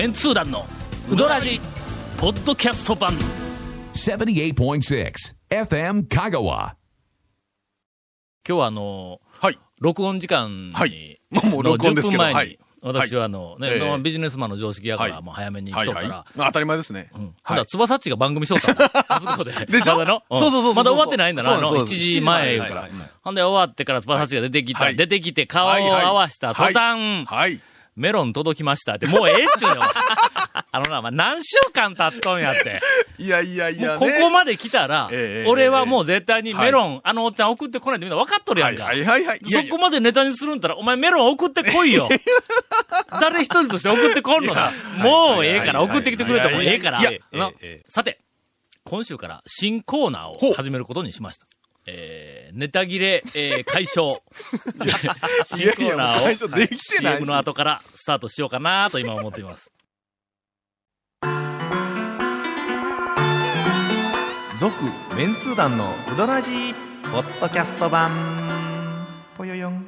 メンツー団のウドラジポッドキャスト版。78.6 FM Kagawa. 今日はあのはい。録音時間に、はい。もう録音ですけどの10分前に、はい私はあの、ね、ええ。ビジネスマンの常識やから、はい。もう早めに来はいはい。とったら、まあ当たり前ですね。うん。ほん。はいだら、つばさっちが番組しよった。そこで。でしょ？まだの、ん。そうそうそうそうまだ終わってないんだな、あの、1そうそうそう。時前言うから。はいはいはい。ほんで終わってからつばさっちが出てきた、はい。出てきて顔をはいはい合わした途端、はい。メロン届きましたって、もうええっちゅうねんお前 あのな、まあ、何週間経っとんやって。いやいやいや、もうここまで来たら、ええ俺はもう絶対にメロン、あのおっちゃん送ってこないってみんな分かっとるやんか。はいはいはいはい。そこまでネタにするんだったら、お前メロン送ってこいよ。誰一人として送ってこんのだ。もうええから、はい送ってきてくれてもええからさて、今週から新コーナーを始めることにしました。えー、ネタ切れ、えー、解消。新コーナーを、CM の後からスタートしようかなと今思っています。続メンツー団のウドラジーポッドキャスト版ぽよよん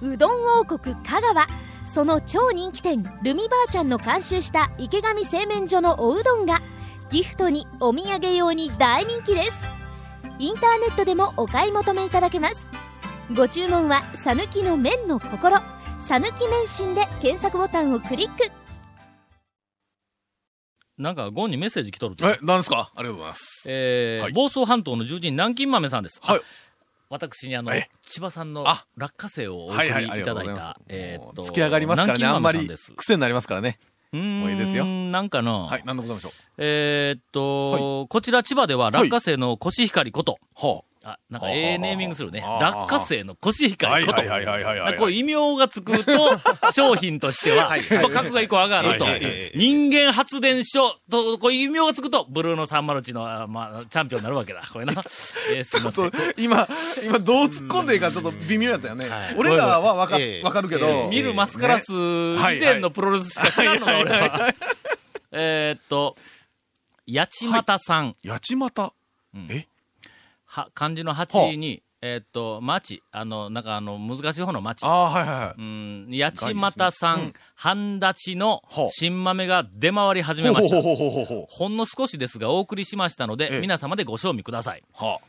うどん王国香川その超人気店ルミばあちゃんの監修した池上製麺所のおうどんがギフトにお土産用に大人気です。インターネットでもお買い求めいただけます。ご注文は「さぬきの麺の心」「さぬき麺心」で検索ボタンをクリック。なんか、ゴンにメッセージ来とるえ、何ですか？ありがとうございます。えーはい。房総半島の獣人南京豆さんです。はい。あ私にあのえ、千葉さんのあ？落花生をお送りはいはい、ありいただいたがとうございます。、えーっと、もう付け上がりますからね、あんまり。癖になりますからね。うーんもういいですよなんかの、はい、何でございましょう？えーっと、こちら千葉では落花生のコシヒカリこと、はあ、なんかええネーミングするね。ああ落花生のコシヒカリこと。はいはいはいはいはいはいこういう異名がつくと、商品としては、格が一個上がると。人間発電所と、こういう異名がつくと、ブルーの301の、あまあ、チャンピオンになるわけだ。これな。えーすいません今、今どう突っ込んでいいかちょっと微妙やったよねはい。俺らはわかええわかるけえど。見るマスカラス以前のプロレスしか知らんのが俺は。えーっと、八幡さん、八幡。は、漢字の8に、えーっと、町、あの、なんかあの、難しい方の町あ。あ、はいはいはうい。ん、八幡さん、半立ちのはあ新豆が出回り始めました。ほんの少しですがお送りしましたので、ええ皆様でご賞味ください。は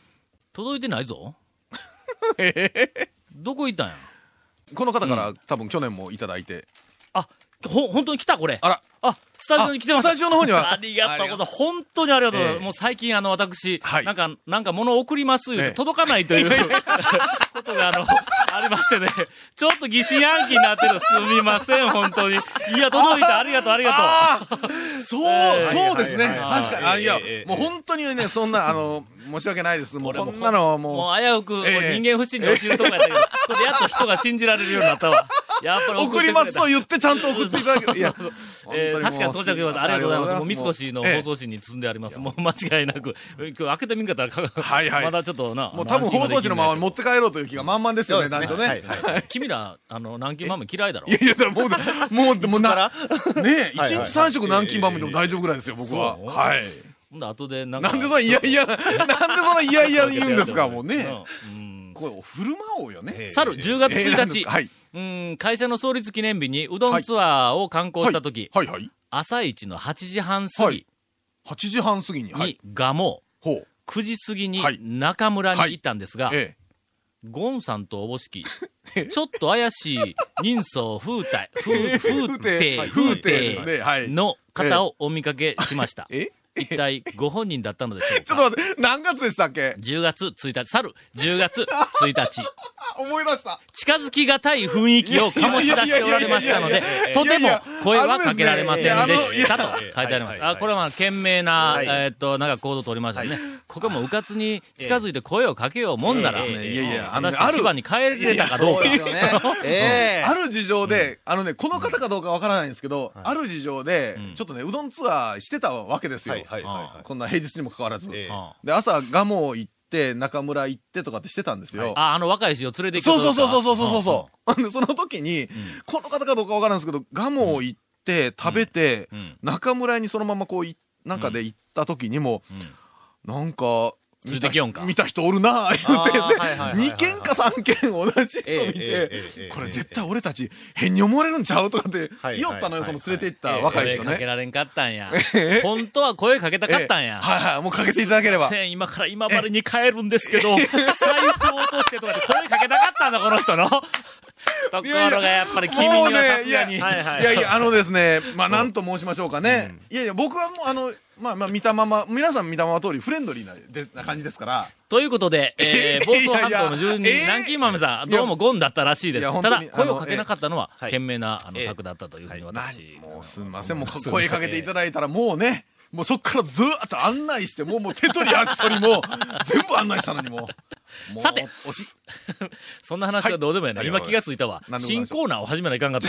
届いてないぞ。どこ行ったんや？あこの方から多分去年もいただいて。あ、ほ、本当に来たこれ。あら。あ、スタジオに来てます。あスタジオの方にはありがとうございます。本当にありがとうございます。ええもう最近あの、私、はいなんか、なんか物を送ります言うてええ届かないという、ことがあの、ありましてね。ちょっと疑心暗鬼になってる。すみません、本当に。いや、届いた。ありがとう、ありがとう。そう、そうですね。確かに。あいやええ、もう本当にね、そんな、あの、申し訳ないです。もうこんなのはももう危うく、ええ人間不信に落ちるとこやったけど、これやっと人が信じられるようになったわ。やっぱう、り送りますと言言ってちゃんと送っていただけいや、えー確かに到着しました。ありがとうございます。もう三も越のええ放送紙に積んであります。もう間違いなく。今日開けてみんかったらか、はいはいまだちょっとな。もう多分放送紙のままも持って帰ろうという気が満々ですよね、そう団ですね。君ら、あの、南京豆嫌いだろい。やいや、もう、もう、もうな、ね一日三食南京バムでも大丈夫ぐらいですよ、僕は。はい。ほんで、後でなんか。なんでそのいやいや、なんでそのいやいや言うんですか、もうね。うん。これ、振る舞おうよね。去る10月えーなん1日はい。うん、会社の創立記念日にうどんツアーを観光したとき、はいはい。朝一の8時半過ぎはい8時半過ぎに。はいに。蒲生、ほう。9時過ぎにはい中村に行ったんですが、えゴンさんとおぼしき、ちょっと怪しい人相風体、風、風体、はい風風体ですねはい体の方をお見かけしました。え。え一体ご本人だったのでしょう ちょかっと待って、何月でしたっけ ?10 月1日、去る10月1日、あ 思い出した。近づきがたい雰囲気を醸し出しておられましたのでとても声はかけられませんでしたとの書いてあります。あ、これはまあ、懸命な、はい。えーっと、なんか行動を取りましたね。ここもうかつに近づいて声をかけようもんなら、ええいやいや、あのね、果たしてに帰れたかどうか。ある事情で、あのね、この方かどうかわからないんですけど、ある事情で、ちょっとね、うどんツアーしてたわけですよ。はいはいはいはい。こんな平日にもかかわらず。えで、朝、蒲生行って、中村行ってとかってしてたんですよ。あ、あの若い氏を連れて行そうそうそうそううそうそう。そう。で、その時に、この方かどうかわからないんですけど、蒲生行って、食べて、うん。中村にそのままこうい、なんかで行った時にも、なんか、ついてきよんか。見た人おるなぁ、言うて、あーはいはいはいはい2件か3件同じ人見てええ、これ絶対俺たち変に思われるんちゃうとかってはい言おったのよ、はいその連れて行ったはい若い人ね。声かけられんかったんや。本当は声かけたかったんや。はいはい、もうかけていただければ。せん今から今までに帰るんですけど、財布を落としてとかって声かけたかったんだ、この人の。ところがやっぱり君にはさすがに。いやいや、あのですね、まあ、なんと申しましょうかね。いやいや、僕はもう、あの、まあまあ、見たまま、皆さん見たまま通りフレンドリーなでな感じですから。ということで、えー、房総半島の住人、南京豆さん、どうもゴンだったらしいです。ただ、声をかけなかったのは、ええ賢明な、あの、ええ策だったというふうに私。もうすみません、もう声かけていただいたら、もうね、もうそっからずーっと案内して、もうもう手取り足取りもう、全部案内したのにもう。さて。そんな話はどうでもいいな。はい今気がついたわ。新コーナーを始めないかんかった。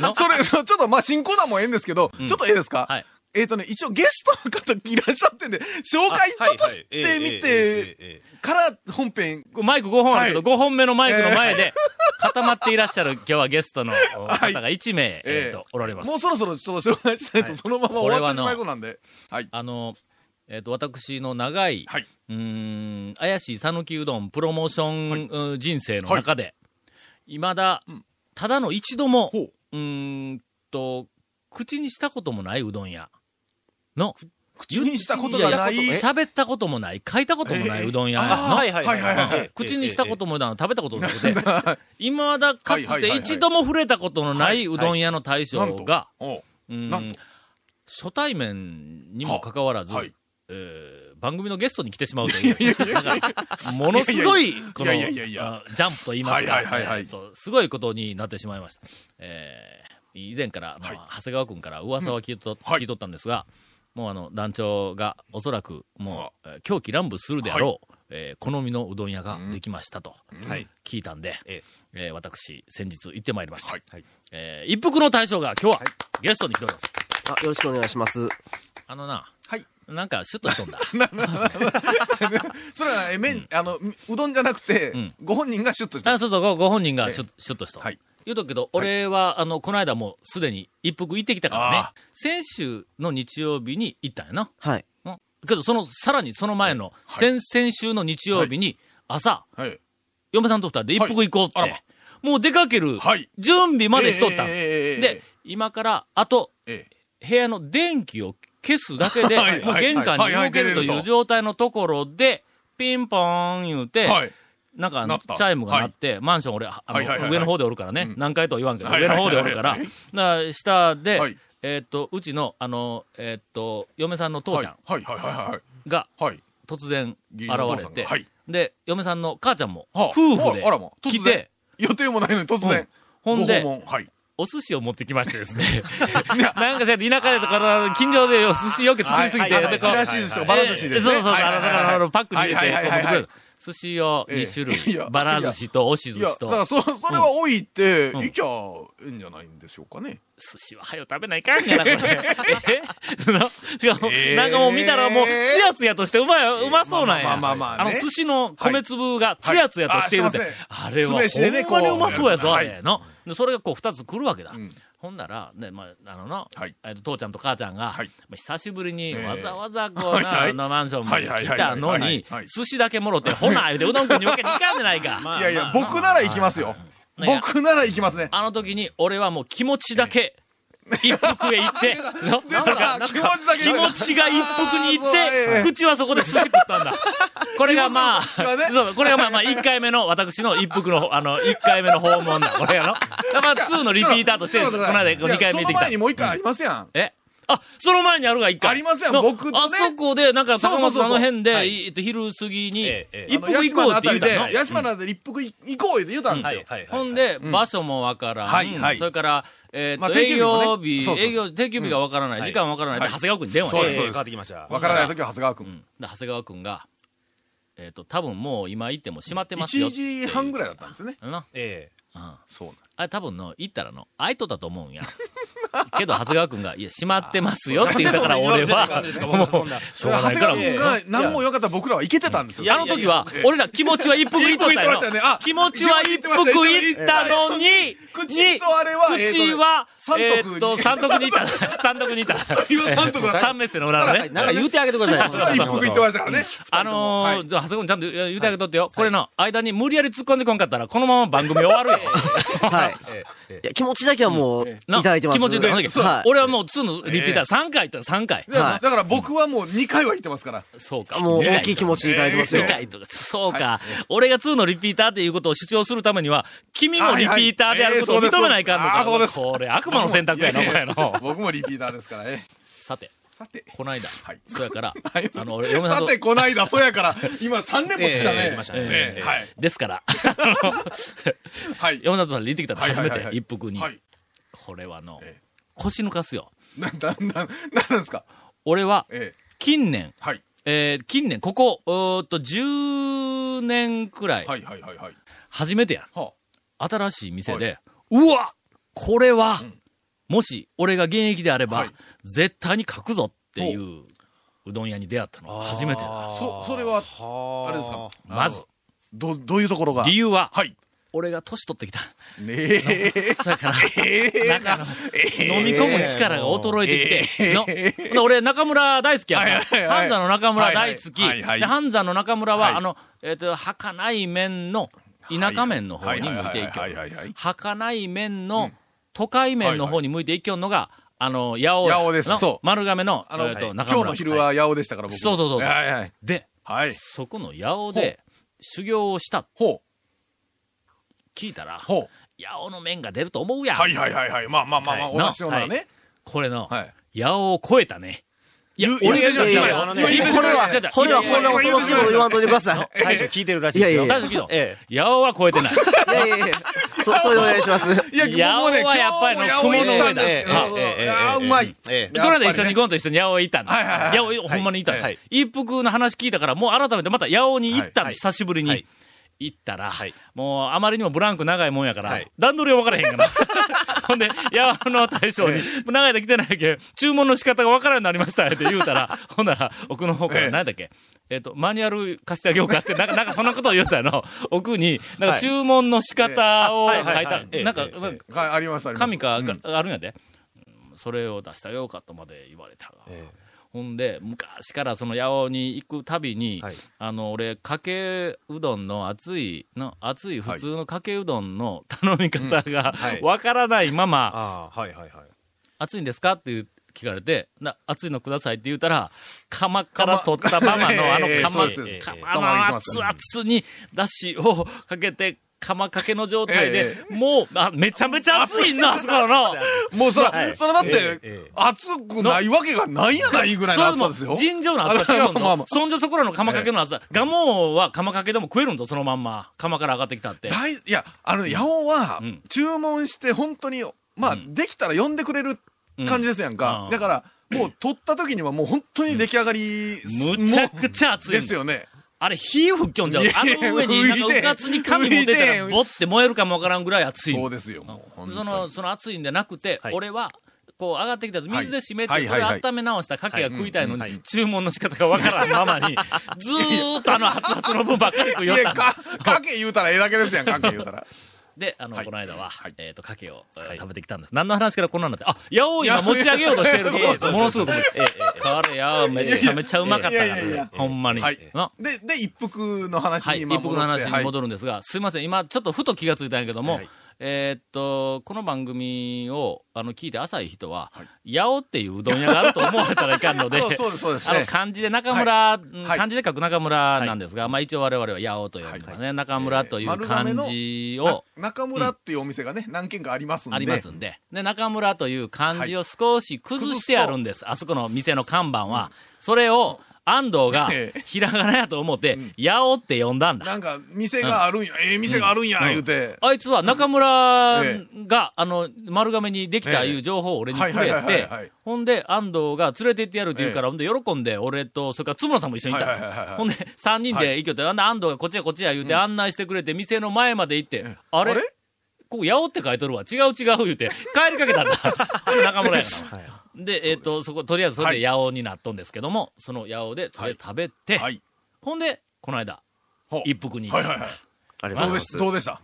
の それ、ちょっとまあ、新コーナーもええんですけど、ちょっとええですか？はい。えっ、とね、一応ゲストの方いらっしゃってんで、紹介ちょっとしてみて、から本編、マイク5本あるけど、は5本目のマイクの前で固まっていらっしゃる今日はゲストの方が1名、えっと、おられますも。うそろそろちょっと紹介しないと、そのまま終わってしまいそうなんで。はい。あの、えっと、私の長い、はい。うーん、怪しい讃岐うどんプロモーション、うん人生の中で、未だ、ただの一度も、ほう。うーんと、口にしたこともないうどん屋の、口にしたことがない。喋ったこともない、書いたこともないうどん屋の、はいはいはいはい。口にしたこともない、食べたこともなくて、今だかつて一度も触れたことのないうどん屋の大将が、初対面にもかかわらず、はい。えー番組のゲストに来てしまうという、ものすごい、この、ジャンプと言いますか、はいはいはいはい。えーとすごいことになってしまいました。えー以前から、あのはい。長谷川君から噂は聞いと,、はい。聞いとったんですが、もうあの、団長がおそらく、もう、えー狂気乱舞するであろう、えー好みのうどん屋ができましたと、はい。聞いたんで、ええー私、先日行ってまいりました。はいはいえー一服の大将が今日は、ゲストに来ております。あ、よろしくお願いします。あのな、はい。なんかシュッとしとんだ。それは、え、麺、あの、うどんじゃなくてん、ご本人がシュッとしてあそうそう、ごご本人がシュッシュッとしと。はい言うとくけど、俺は、あの、この間もうすでに一服行ってきたからね。あ。先週の日曜日に行ったんやな。はい。うん。けど、その、さらにその前の、先々週の日曜日に、朝、はい。嫁さんと二人で一服行こうって、もう出かけるはい、準備までしとったの、ええええええで、今から、あと、ええ。部屋の電気を消すだけで、はい。もう玄関に動けるという状態のところで、ピンポーン言うて、はい。なんかあの、チャイムが鳴って、マンション俺、あの、はいはいはいはい。上の方でおるからね、うん。何回とは言わんけど、はい上のはいはい。はい方でおるから、だ下で、はい。えーっと、うちの、あの、えーっと、嫁さんの父ちゃんはい。はいはいはいはい。がはい。突然現れて、で、嫁さんの母ちゃんも、はあ。夫婦で来て、予定もないのに突然。ほんでご訪問。はい。お寿司を持ってきましてですね。なんかさ、田舎でとか、近所で寿司よく作りすぎて、はいはいでこうちらし寿司とばら寿司でそうそうそう、あの、パックに入れて、持ってくれる寿司を2種ええいや類、ばら寿司と押し寿司とだか。らそ、それは置いて、うんいきゃいいんじゃないんでしょうかね。寿司は早よ食べないかんやな、これ。えその違う、えーなんかもう見たらもう、つやつやとしてうまい、うまそうなんや。まあまあまあまあねの、寿司の米粒がつやつやとしているって。はいはいああれは、ほんまにうまそうやぞ、あれの。で、それがこう二つ来るわけだ。んほんなら、ね、まあ、あのな、はい。えっと、父ちゃんと母ちゃんが、はい。まあ久しぶりにええ。わざわざこうな、はいはい。あのマンションまで来たのにはい、寿司だけもろて、ほな、言うてうどん食いにわけにいかんじゃないか。いやいや、僕なら行きますよ。僕なら行きますね。あの時に、俺はもう気持ちだけ、一服へ行って、の出た気持ちだけ気持ちが一服に行って、口はそこで寿司食ったんだ。これがまあ、そう、これがまあまあ、1回目の、私の一服の、あの、1回目の訪問だ。これやろ。まあ、2のリピーターとして、この間、2回目行ってきたその前に。もう一回ありますやん。え？あ、その前にあるが一回。ありますやんの僕ねあそこで、なんか、高松のあの辺で、はいえっと昼過ぎにえええ、え一服行こうって言うたの？八島のあたりで一服行こうって言うたんですよ。ほんで、場所もわからん。それから、えーっと、まあ定休営業日、そうそうそう営業、定休日がわからない、うん時間わからないで、はい長谷川君に電話して。そうですええ変わってきました。わからない時は長谷川君。長谷川君が、えーっと、多分もう今行っても閉まってますよっ1ていう。時半ぐらいだったんですね。な。えうん。そうあれ多分の、行ったらの、空いとったと思うんや。けど、長谷川くんが、いや、閉まってますよって言ったから、俺は、もう、しょうがないから、長谷川君が何もかったら僕らはいけてたんですよ。あの時は、俺ら気持ちは一服いっとったよ。気持ちは一服いったのに、口とあれは口は、三えっと、三徳にいた。三徳にいた。今三メッセの裏のね。なんか言うてあげてください。一服言ってましたからね。あの長谷川君ちゃんと言うてあげとってよ。これの間に無理やり突っ込んでこんかったら、このまま番組終わるよ。はい。いや、気持ちだけはもう、いなただいてます。気持ちで言うとはい。俺はもう2のリピーター3回と3回。だから僕はもう2回は言ってますから。そうか。もう大きい気持ちでいただいてますよ2。回とか、そうか。俺が2のリピーターっていうことを主張するためには、君もリピーターであることを認めないかんのか。はいはいえーそうですこれ悪魔の選択やな、これの。僕もリピーターですからね。さて、さて。この間、はいそうやから、はいあの、俺、嫁さんとさて、こないだ、そやから、今3年もつかね。ええましたねええはい。ですから、はい。嫁さんと行ってきたら初めて一服には。い。これはのええ、腰抜かすよ。な、な、な、なんですか？俺は、ええ。近年、はい。えー近年、ここ、うーっと、10年くらい、はいはいはいはい。初めてや。は新しい店で、うわこれは、もし、俺が現役であれば、はい絶対に書くぞっていう、うどん屋に出会ったのが初めてだ。あ。そ、それは、あれですか？まず、ど、どういうところが？理由は、はい。俺が年取ってきた。ねえ。そやから、ええな。んかあの、飲み込む力が衰えてきて、のほな俺、中村大好きやから、はいはいはい。半山の中村大好き。はいはい。はいで、半山の中村は、はい。あの、えっ、と、儚い麺の、田舎麺の方に向いていきょ儚い麺の、都会麺の方に向いていきょんのが、あの、八尾。八尾です。のそう。丸亀の、あの、えっ、と、今中村。日の昼は八尾でしたから、僕。そうそうそうそう。はいはい。で、はい。そこの八尾で、修行をした、ほう。聞いたら、ほう。八尾の麺が出ると思うやん。はいはいはいはい。まあまあまあまあ、はい同じようなね。これの、はい。八尾を超えたね。いや俺が言うてしまっこれはこれはこんな恐ろしいこと言わんといてください。大将聞いてるらしいですよ。大丈夫けど、え八尾は超えてない。いやいやいや、そ、それお願いします。いや、八尾はやっぱりの雲の上だああ、うまい。ええこの間一緒にゴンと一緒に八尾行ったんだ。はいはいはい八尾、ほんまに行ったんだはい。一服の話聞いたから、もう改めてまた八尾に行ったの、はい久しぶりに。はい行ったら、はい。もうあまりにもブランク長いもんやから、はい。段取りは分からへんから。ほんで、八尾の大将に、長い間来てないけん、注文の仕方が分からんようになりましたって言うたら、ほんなら、奥の方から、ええ。何だっけ？えっ、と、マニュアル貸してあげようかって、なんか、なんかそんなことを言うたの、奥に、なんかはい。注文の仕方を書い。たはい。はい。なんか、あります、あります。紙か、うん。があるんやで。うん。それを出してあげようかとまで言われたが。ほんで、昔からその八尾に行くたびに、はい。あの、俺、かけうどんの熱い、の、熱い普通のかけうどんの頼み方がはい。わからないまま、はいはいはい。熱いんですか？っていう聞かれて、な、熱いのくださいって言うたら、釜から取ったままのあのええ釜、釜釜の熱々にだしをかけて、釜かけの状態でえ、もう、あ、めちゃめちゃ熱いな、あそこの。もうそら、はいそらだってええええ、熱くないわけがないやないぐらいの熱さですよ。尋常の厚さ違う。そんじょそこらの釜かけの厚さ。ガモは釜かけでも食えるんだ、そのまんま。釜から上がってきたって。大、いや、あのね、八尾はうん、注文して本当に、まあ、うんできたら呼んでくれる感じですやんかう。んだから、もう取った時にはもう本当に出来上がり、むちゃくちゃ熱いんだですよね。あれ、火吹きょんじゃう。い。やあの上に、なんか、うかつに紙持ってたら、浮いてボって燃えるかもわからんぐらい熱い。のそうですよ。その、その熱いんじゃなくて、はい。俺は、こう上がってきた水で締めて、はいそれ温め直したかけが食いたいのに、注文の仕方がわからんままに、ずーっとあの熱々の分ばっかり食いいや、よったんだか、かけ言うたらええだけですやん、かけ言うたら。で、あの、はいこの間は、はいえっ、と、かけを、えーはい食べてきたんです。何の話からこんなんなって、あ、八尾今持ち上げようとしているところです。ものすごく。ええ、えこれや、めちゃめちゃうまかったからほんまに。はいなで、で、一服の話はい、一服の話にる。戻るんですが、すいません、今ちょっとふと気がついたんやけども、はいえーっと、この番組を、あの、聞いて浅い人は、八尾っていううどん屋があると思われたらいかんので、そうそうです、そうですあの、ね。漢字で中村、うんはい漢字で書く中村なんですが、まあ一応我々は八尾と呼びますね。中村という漢字を、な中村っていうお店がね、何軒かありますんで。ありますんで。で、中村という漢字を少し崩してあるんです。あそこの店の看板は。それを、安藤がええ、ひらがなやと思って、八尾って呼んだんだ。なんか、店があるんや、ええ店があるんや、言うて。あいつは中村 えが、あの、丸亀にできたいう情報を俺にくれてほんで、安藤が連れて行ってやるって言うから、ほんで、喜んで、俺と、それから津村さんも一緒にいた。のはいはいはいはい。ほんで、三人で行きよって、あんな安藤がこっちやこっちや言うて案内してくれて、店の前まで行って、あれ？ここ、八尾って書いとるわ。違う違う言うて、帰りかけたんだ。中村やから。で、えっ、と、そこ、とりあえずそれで八尾になっとんですけども、その八尾で、とりあえず食べて、はい。ほんで、この間、一服に、はいはいはい。ありがとうございまどうですどうでした？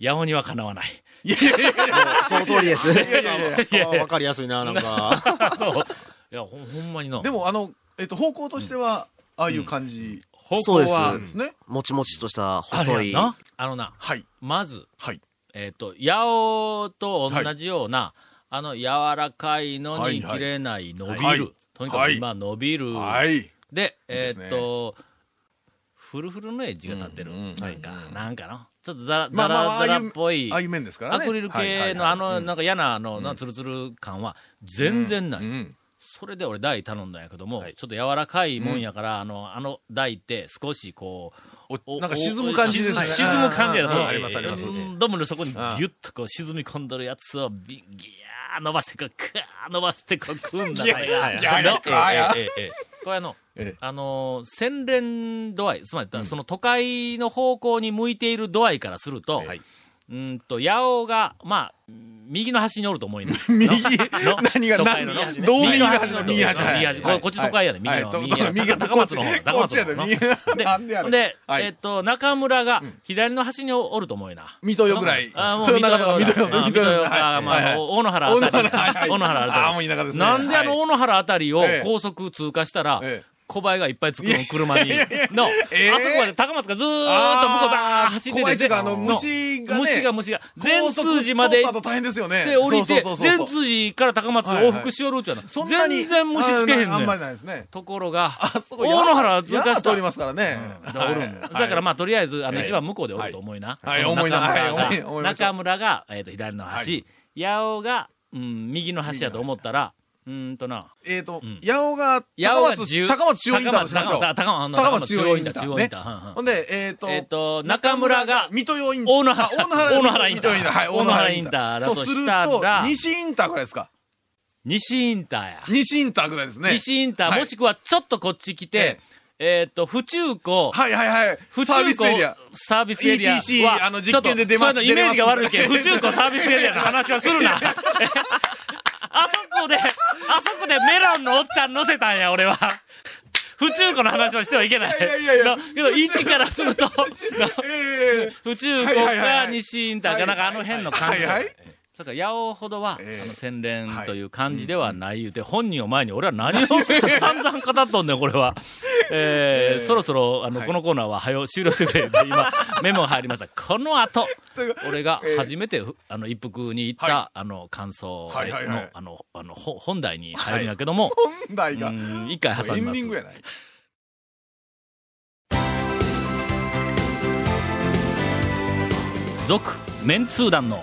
八尾にはかなわない。いやいやいやいやす。その通りです。いやいやわかりやすいな、なんか。そう。いや、ほんほんまにな。でも、あの、えっと、方向としては、ああいう感じ方向は、ですね。もちもちとしたあ細い。あのな、はい。まず、はい。えっ、と、八尾と同じような、あの、柔らかいのにはいはい切れない、伸びる。はいとにかく今、伸びる。はい。で、えですねっ、と、フルフルのエッジが立ってる。うんうんなんか、なんかな。ちょっとザラ、ザラザラっぽいああですからね。アクリルはいはいはい系のあの、うんなんか嫌な、あの、なツルツル感は全然ない。うんそれで俺台頼んだんやけども、はいちょっと柔らかいもんやから、あの、あの台って少しこう、おなんか沈む感じですね。沈沈む感じやと、うんありますあります。うんドムの底にギュッとこう沈み込んどるやつをビギャー伸ばしてこう、クー伸ばしてこう、組んだこれが。いやいやのいやいやええええええこれあの、ええ。あのー、洗練度合い、つまり、その都会の方向に向いている度合いからすると、はいうんと、八尾が、まあ、右の端におると思いね。右？の？何が都会の何？の？どう右の端のの右端はい右端こっち都会やで、右の。はい右高松の方だ。高こっちやで松の方右でえっと、中村が左の端におると思うよな。水戸よぐらい。あもう豊中とか水戸よ。あ水戸よ大野原あたり。大野原あたり。あーもう田舎ですねなんであのはい大野原あたりをええ高速通過したら、ええ小林がいっぱい作る車に、の、ええあそこまで高松がずーっと向こうバーッ走ってて、あのの虫がね虫が虫が、全通寺まで大変ですよね。て降りて、全通寺から高松を往復しよるうの。は、そんなに全然虫つけへんねん。ああんまりないですね。ところが、大野原通過した山通りますからね。おるん。だだからまあ、とりあえず、あの、はい。一番向こうでおると思いな。はい。思い。な。中村がえっと、左の端、八尾が、うん、右の端やと思ったら、うーんとな、えっとん、八尾が、高松、高松中央インターとしましょう。高松高松高松中央インター。中央インター中央インターねほんで、えっと、えっと、中村が、水戸用インター。大野原あ大野原大野原インター水戸はい、大野原インターだとするしたとら、西インターぐらいですか？西インターや。西インターぐらいですね。西インター、はいもしくはちょっとこっち来て、えっと、府中湖、はいはいはい。府中サービスエリア。サービスエリアは、ETC あの実験で出ますちょっとそういうのイメージが悪いけん、出れます府中湖サービスエリアの話はするな。あそこで、あそこでメロンのおっちゃん乗せたんや、俺は。府中湖の話はしてはいけない。いやいやいや。けど、位置からすると、のええ。府中湖はいはいはいかはい。西インターか、なんかあの辺の感じ。はいはいだから、八尾ほどは、ええあの、洗練という感じではない言うて、本人を前に俺は何を散々語っとんねん、これは。えーええそろそろ、あの、はいこのコーナーは早う終了してて、今、メモが入りました。この後、俺がええ初めて、あの、一服に行った、はあの、感想の、あの、あの、ほ本題に入るんやけども、本題が。うん一回挟みますエンディン。グやない。続、メンツー団の、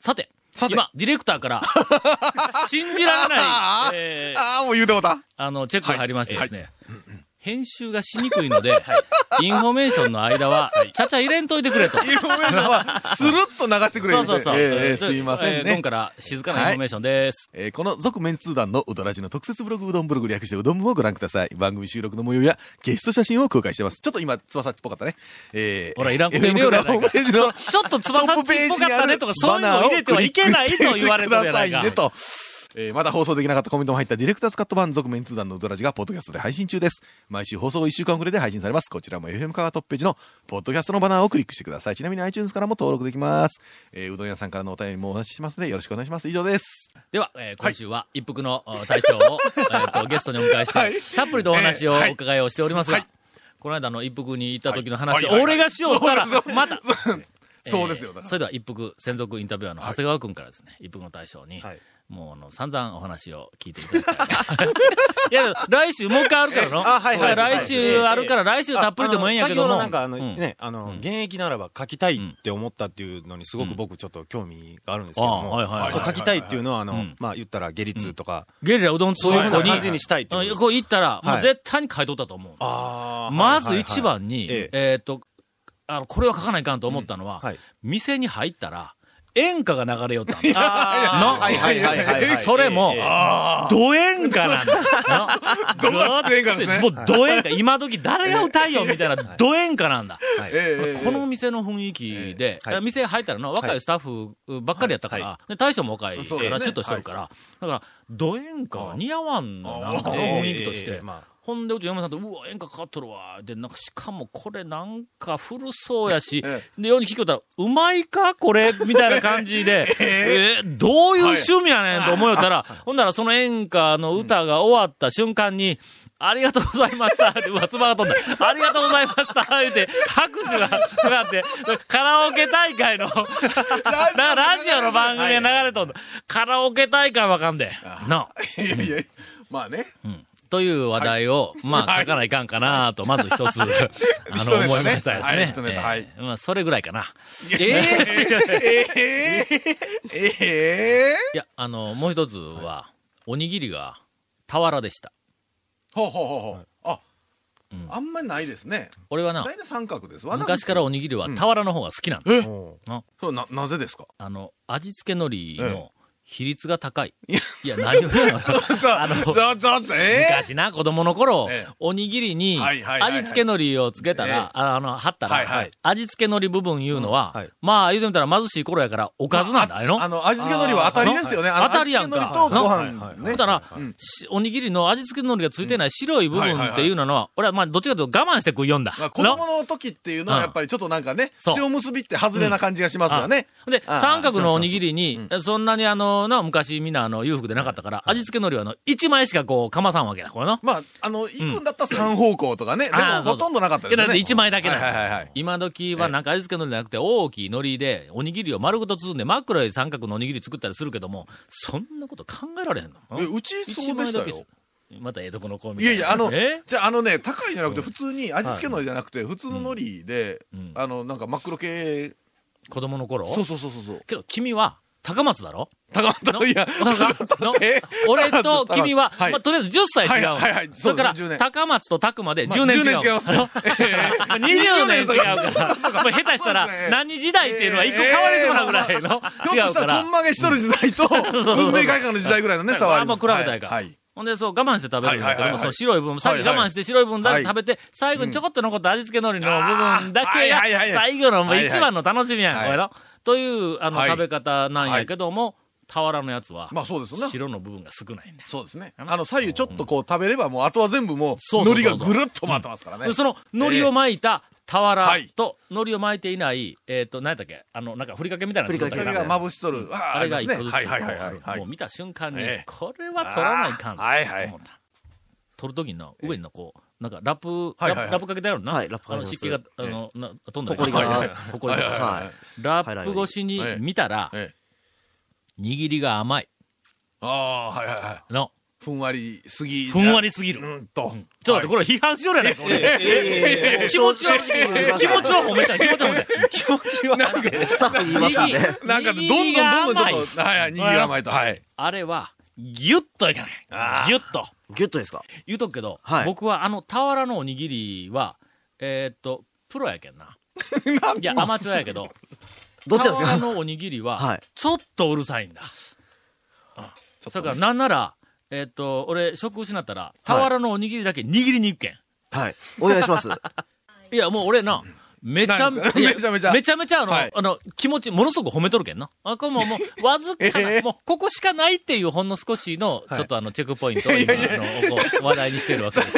さて、さて。今、ディレクターから、信じられない、えーああ、もう言うてもうた。あの、チェックが入りましてですね、編集がしにくいので、インフォメーションの間は、ちゃちゃ入れんといてくれと。インフォメーションは、スルッと流してくれそうそうそう。えーすいませんねえー今。から静かなインフォメーションです。えーこの続麺通団のうどらじの特設ブログうどんブログ略してうどん部をご覧ください。番組収録の模様やゲスト写真を公開してます。ちょっと今、つばさっぽかったね。えー、ほら、いらんこと入れようやないか。FM ホームページのちょっとつばさっぽかったねとか、そういうのを入れてはいけないと言われてるやないか。ねと。えーまだ放送できなかったコメントも入ったディレクターズカット版続面通談のうどらじがポッドキャストで配信中です。毎週放送1週間遅れで配信されます。こちらも FM カガトップページのポッドキャストのバナーをクリックしてください。ちなみに iTunes からも登録できます。えーうどん屋さんからのお便りもお待ちしてますのでよろしくお願いします。以上です。では、えー今週は一服のお 大将を、えーとゲストにお迎えして、はいたっぷりとお話をお伺いをしておりますが、はいこの間の一服に行った時の話を、俺がしよったらまた、そうですよ。えーそれでは一服専属インタビュアーの長谷川君からですね、一服の大将に、はいもうあの散々お話を聞いていただきたい。いや、来週もう一回あるからの。あはいはい。来週あるから、来週たっぷりでもええんやけども。あの先ほどなんかあの、うん。ね、あの、うん。現役ならば書きたいって思ったっていうのにすごく僕ちょっと興味があるんですけども、あはいはい書きたいっていうのはあの、うん。まあ言ったら下律とか、ゲリラうどんそういうじにしたいっていうこう行ったら、もうはい。絶対に書いとったと思う。まず一番に、ええ。えっと、あの、これは書かないかんと思ったのは、はい。店に入ったら、演歌が流れよったの。ーはいはいはいはいはい。それもド演歌なんだ。どがつく演歌ですね。もうド演歌。今時誰が歌いよみたいなド演歌なんだ。この店の雰囲気で、はい。店入ったらの若いスタッフばっかりやったから、大将も若いからシュッとしてるから、だから、ド演歌は似合わんの、なんかの雰囲気として。ほんで、うち嫁さんと、うわ、演歌かかっとるわ。で、なんか、しかもこれなんか古そうやし、えで、ように聞きよったら、うまいか？これ？みたいな感じで、えーどういう趣味やねんと思いよったら、ほんならその演歌の歌が終わった瞬間に、ありがとうございましたって、うわ、つばが飛んだ。ありがとうございました言うて、拍手がかかって、カラオケ大会の、ラジオの 番組が流れとんだ。カラオケ大会わかんで。なあ。いやいや、まあね。という話題を、まあ、書かないかんかなと、まず一つ、あ一の、思いましたですね。はいまあ、それぐらいかな。ええええ いや、あの、もう一つは、おにぎりが、俵でした。ほうほうほうほう。あうん、あんまりないですね。俺はな、三角です。昔からおにぎりは俵の方が好きなんだ。そう、な、なぜですか？あの、味付け海苔えの比率が高い。いや 何を言うの？ちょ、ちょ、あのちょ、ちょ、ちょ、え？え昔な、子供の頃ええ、おにぎりに、味付け海苔をつけたええ。ら、ああの、貼ったらはいはい、味付け海苔部分いうのはうんはい、まあ、言うてみたら貧しい頃やから、おかずなんだ、あれの？あの、味付け海苔は当たりですよね。当たりやんか。味付け海苔とご飯ね。ほんだらうん、しおにぎりの味付け海苔がついてない白い部分っていうのは、俺はまあ、どっちかというと我慢して食いよんだ。まあ子供の時っていうのはやっぱりちょっとなんかね、塩結びって外れな感じがしますよね。で、あ三角のおにぎりに、そんなにあの、な、昔みんなあの、裕福でなかったから、味付け海苔はあの、一枚しかこう、かまさんわけだ、これの。まあ、あの、行くんだったら三方向とかね。でもほとんどなかったですよね。けど一枚だけなんだはいはいはいはい。今時はなんか味付け海苔じゃなくて、大きい海苔で、おにぎりを丸ごと包んで、真っ黒い三角のおにぎり作ったりするけども、そんなこと考えられへんの？えうちそうでしたよ。またええとこの子みたいな。いやいや、あのえ、じゃああのね、高いじゃなくて普通に味付け海苔じゃなくて、普通の海苔でうん、あの、なんか真っ黒系、子供の頃？そうそうそうそうそう。けど君は、高松だろ？高松？いや、俺と君は、とりあえず10歳違うの。はいそれから、そうです10年。高松と拓までまあ10年違う。10年違いますね。あの20年違うから、下手したら何時代っていうのは一個変わりそうなぐらいの。ひょっとした、違うから。らちょん。まげしとる時代と、文明開化の時代ぐらいのね、差はああんまります。比べたいか。ら。はい。ほんで、そう、我慢して食べるんだけども、その白い部分、最後我慢して白い部分だけ食べて、最後にちょこっと残った味付け海苔の部分だけが、はい最後の一番の楽しみやん、はい。これの。という、あの、はい食べ方なんやけども、俵のやつは、まあそうですよね。白の部分が少ないんだよ。そうですね。あの、左右ちょっとこう食べれば、もうあとは全部もう、海苔がぐるっと回ってますからねで。その、海苔を巻いたはい俵と、海苔を巻いていない、えっと、何やったっけ？あの、なんか、ふりかけみたいなの作ったけがまぶしとる。ああれが一個ずつ、はいはいはいはいはい。もう見た瞬間にええ、これは取らないかん。取るときの上にのこう、なんかラップ、はいはいはいラップかけてあるな。はいラップかあの湿気が、あの、な飛んだりがはいはいはいほこりが。はいラップ越しに見たら、ええ握りが甘いああ、はいはいはい。の。ふんわりすぎ。ふんわりすぎる。うんと。ちょっと待って、これ批判しよるやないか、俺。ええ気持ちは、気持ちは褒めたい、気持ちは褒めたい。気持ちは。なんか、スタッフに言いますんで。なんか、どんどんどんどんちょっと、はいはい、握りが甘いと。はい。あれは、ギュッといかない。ギュッと。ギュッとですか？言うとくけど、はい僕はあの俵のおにぎりは、えーっと、プロやけんな。いや、アマチュアやけど、どっちなんですか？俵のおにぎりは、はいちょっとうるさいんだ。それから、なんなら、えーっと、俺、食失ったら、俵のおにぎりだけ握りに行くけん。はい。お願いします。いや、もう俺な、めちゃめちゃ、めちゃめちゃ、めちゃめちゃあの、はい、あの、気持ち、ものすごく褒めとるけんな。あ、これももう、わずかな、えー、もう、ここしかないっていうほんの少しの、ちょっとあの、チェックポイントを今、いあの、話題にしてるわけです。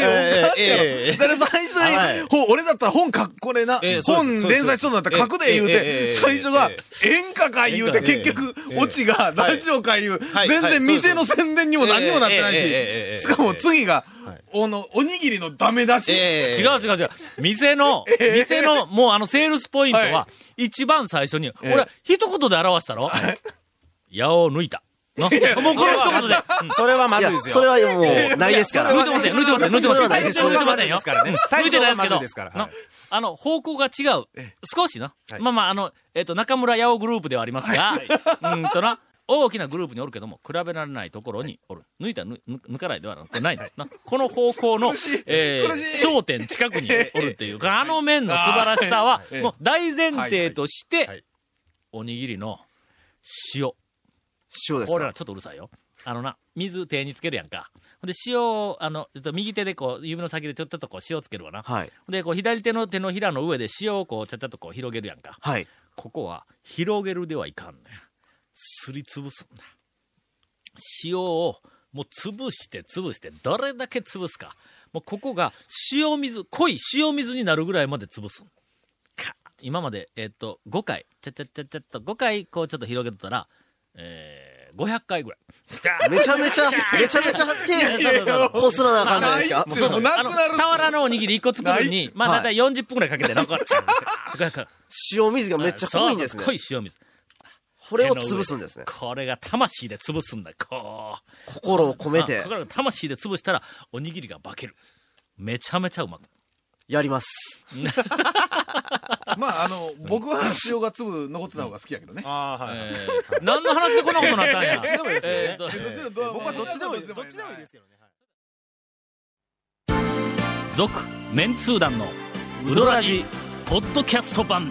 だから最初に、はい、俺だったら本書っ、これな、え。ー、本連載しそうになったら書くで言うて、最初が、演歌か言うて、結局、オチがラジオか言う、全然店の宣伝にも何にもなってないし、しかも次が、おの、おにぎりのダメ出し。ええ。違う違う違う。店の、店の、もうあの、セールスポイントはは、一番最初に、え俺、一言で表したろ？矢を抜いた。の もうこの一言で。それはまずい。ですよ。それはもう、ないですから。抜いてません、抜いてません、抜いてません。それはないです。抜いてませんよ。ですからね。抜いてないですけどあの、方向が違う。少しな。はい。まあまあ、あの、えっと、中村八尾グループではありますが、うんとな、大きなグループにおるけども、比べられないところにおる。抜いた、抜抜かないではなくない、なこの方向の、えー、頂点近くにおるっていうか、あの面の素晴らしさは、もう大前提として、おにぎりの塩。塩ですか？これらちょっとうるさいよ。あのな、水手につけるやんか。ほんで塩を、あの、えっと右手でこう、指の先でちょっとこう塩つけるわな。はい。で、こう左手の手のひらの上で塩をこう、ちゃっちゃっとこう広げるやんか。はい。ここは広げるではいかんねん。すりつぶすんだ。塩をもう潰して潰して、どれだけ潰すか。もうここが塩水、濃い塩水になるぐらいまで潰すん。か今まで、えっと、5回、ちゃちゃちゃちゃっと5回こうちょっと広げてたら、えー、500回ぐらい。めちゃめちゃ、めちゃめちゃ手、こすらなあかんじゃないですか。もうなく、なる俵のおにぎり1個作るのに、まあ、だいたい40分ぐらいかけて、なんか、塩水がめっちゃ濃いんですね濃。い塩水。これを潰すんですね。これが魂で潰すんだ。こう。心を込めてあこれが魂で潰したら、おにぎりが化ける。めちゃめちゃうまく。やります。まあ、あの、僕は塩が粒残ってた方が好きやけどね。ああ、はい。えー、何の話でこんなことになったんや。でもいいですよねえーと僕僕はどっちでもいいです。どっちでもいいですけどね。続、メンツー団のウドラジ、ポッドキャスト版。